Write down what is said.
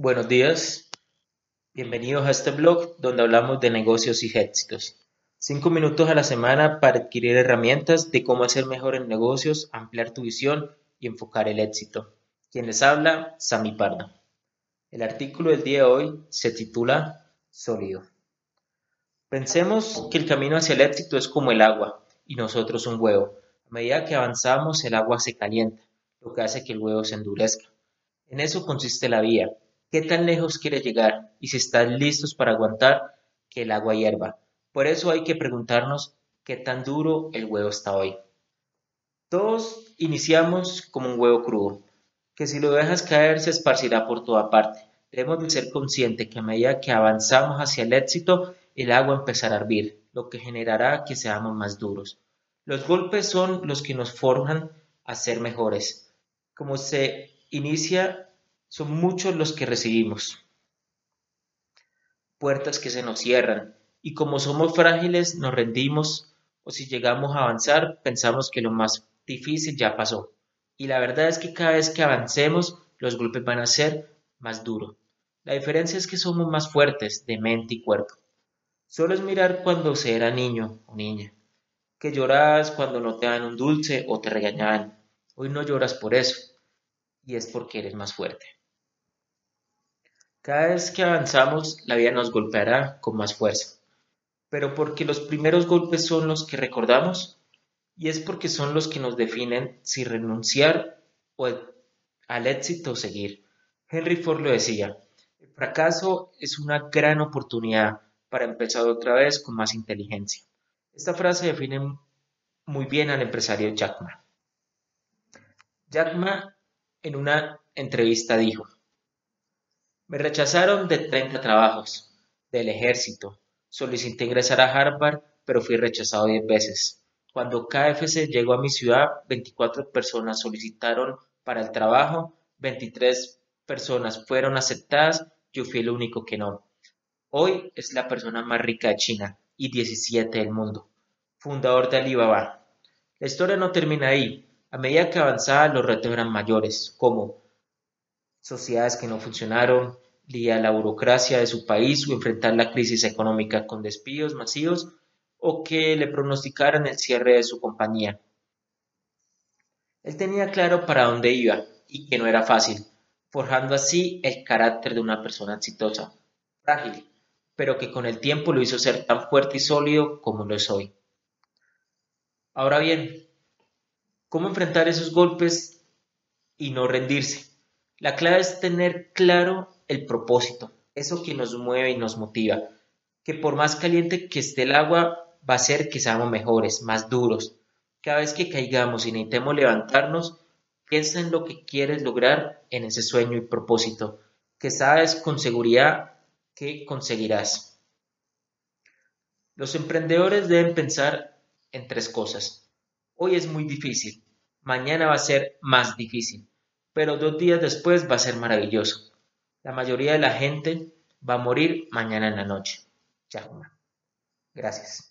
Buenos días, bienvenidos a este blog donde hablamos de negocios y éxitos. Cinco minutos a la semana para adquirir herramientas de cómo hacer mejor en negocios, ampliar tu visión y enfocar el éxito. Quien les habla, Sami Pardo. El artículo del día de hoy se titula Sólido. Pensemos que el camino hacia el éxito es como el agua y nosotros un huevo. A medida que avanzamos, el agua se calienta, lo que hace que el huevo se endurezca. En eso consiste la vía qué tan lejos quiere llegar y si están listos para aguantar que el agua hierva. Por eso hay que preguntarnos qué tan duro el huevo está hoy. Todos iniciamos como un huevo crudo, que si lo dejas caer se esparcirá por toda parte. Debemos de ser conscientes que a medida que avanzamos hacia el éxito, el agua empezará a hervir, lo que generará que seamos más duros. Los golpes son los que nos forjan a ser mejores. Como se inicia son muchos los que recibimos. Puertas que se nos cierran y como somos frágiles nos rendimos o si llegamos a avanzar pensamos que lo más difícil ya pasó. Y la verdad es que cada vez que avancemos los golpes van a ser más duros. La diferencia es que somos más fuertes de mente y cuerpo. Solo es mirar cuando se era niño o niña, que llorabas cuando no te dan un dulce o te regañaban. Hoy no lloras por eso, y es porque eres más fuerte. Cada vez que avanzamos, la vida nos golpeará con más fuerza, pero porque los primeros golpes son los que recordamos y es porque son los que nos definen si renunciar o al éxito seguir. Henry Ford lo decía, el fracaso es una gran oportunidad para empezar otra vez con más inteligencia. Esta frase define muy bien al empresario Jack Ma. Jack Ma en una entrevista dijo, me rechazaron de 30 trabajos, del ejército. Solicité ingresar a Harvard, pero fui rechazado 10 veces. Cuando KFC llegó a mi ciudad, 24 personas solicitaron para el trabajo, 23 personas fueron aceptadas, yo fui el único que no. Hoy es la persona más rica de China y 17 del mundo. Fundador de Alibaba. La historia no termina ahí. A medida que avanzaba, los retos eran mayores, como sociedades que no funcionaron, lidiar la burocracia de su país o enfrentar la crisis económica con despidos masivos o que le pronosticaran el cierre de su compañía. Él tenía claro para dónde iba y que no era fácil, forjando así el carácter de una persona exitosa, frágil, pero que con el tiempo lo hizo ser tan fuerte y sólido como lo es hoy. Ahora bien, ¿cómo enfrentar esos golpes y no rendirse? La clave es tener claro el propósito, eso que nos mueve y nos motiva, que por más caliente que esté el agua, va a hacer que seamos mejores, más duros. Cada vez que caigamos y necesitemos levantarnos, piensa en lo que quieres lograr en ese sueño y propósito, que sabes con seguridad que conseguirás. Los emprendedores deben pensar en tres cosas. Hoy es muy difícil, mañana va a ser más difícil pero dos días después va a ser maravilloso. La mayoría de la gente va a morir mañana en la noche. Chao. Gracias.